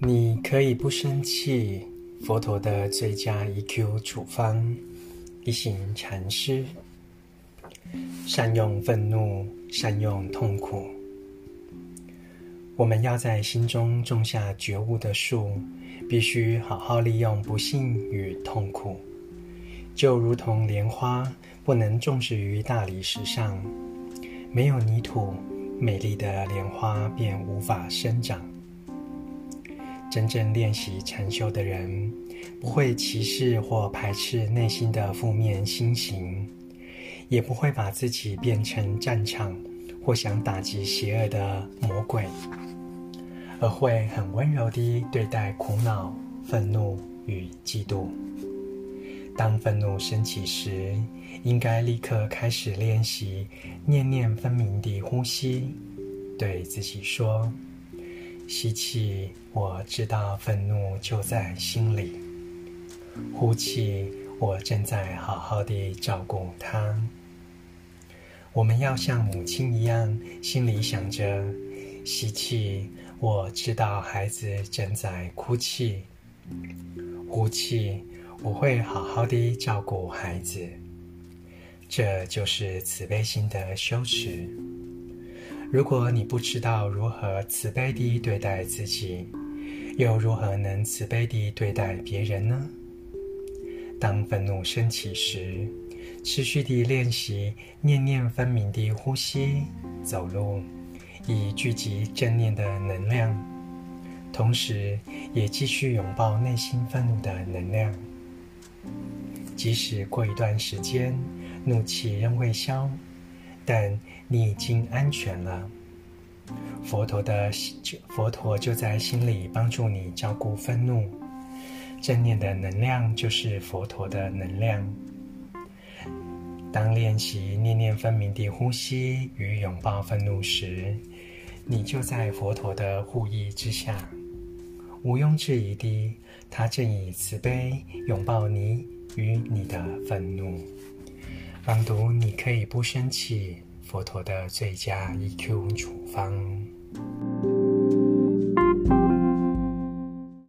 你可以不生气。佛陀的最佳 EQ 处方，一行禅师：善用愤怒，善用痛苦。我们要在心中种下觉悟的树，必须好好利用不幸与痛苦，就如同莲花不能种植于大理石上，没有泥土，美丽的莲花便无法生长。真正练习禅修的人，不会歧视或排斥内心的负面心情，也不会把自己变成战场或想打击邪恶的魔鬼，而会很温柔地对待苦恼、愤怒与嫉妒。当愤怒升起时，应该立刻开始练习念念分明地呼吸，对自己说。吸气，我知道愤怒就在心里。呼气，我正在好好的照顾他。我们要像母亲一样，心里想着：吸气，我知道孩子正在哭泣。呼气，我会好好的照顾孩子。这就是慈悲心的修持。如果你不知道如何慈悲地对待自己，又如何能慈悲地对待别人呢？当愤怒升起时，持续地练习念念分明地呼吸、走路，以聚集正念的能量，同时也继续拥抱内心愤怒的能量。即使过一段时间，怒气仍未消。但你已经安全了。佛陀的佛陀就在心里帮助你照顾愤怒。正念的能量就是佛陀的能量。当练习念念分明地呼吸与拥抱愤怒时，你就在佛陀的护翼之下，毋庸置疑的，他正以慈悲拥抱你与你的愤怒。朗读，你可以不生气。佛陀的最佳 EQ 处方。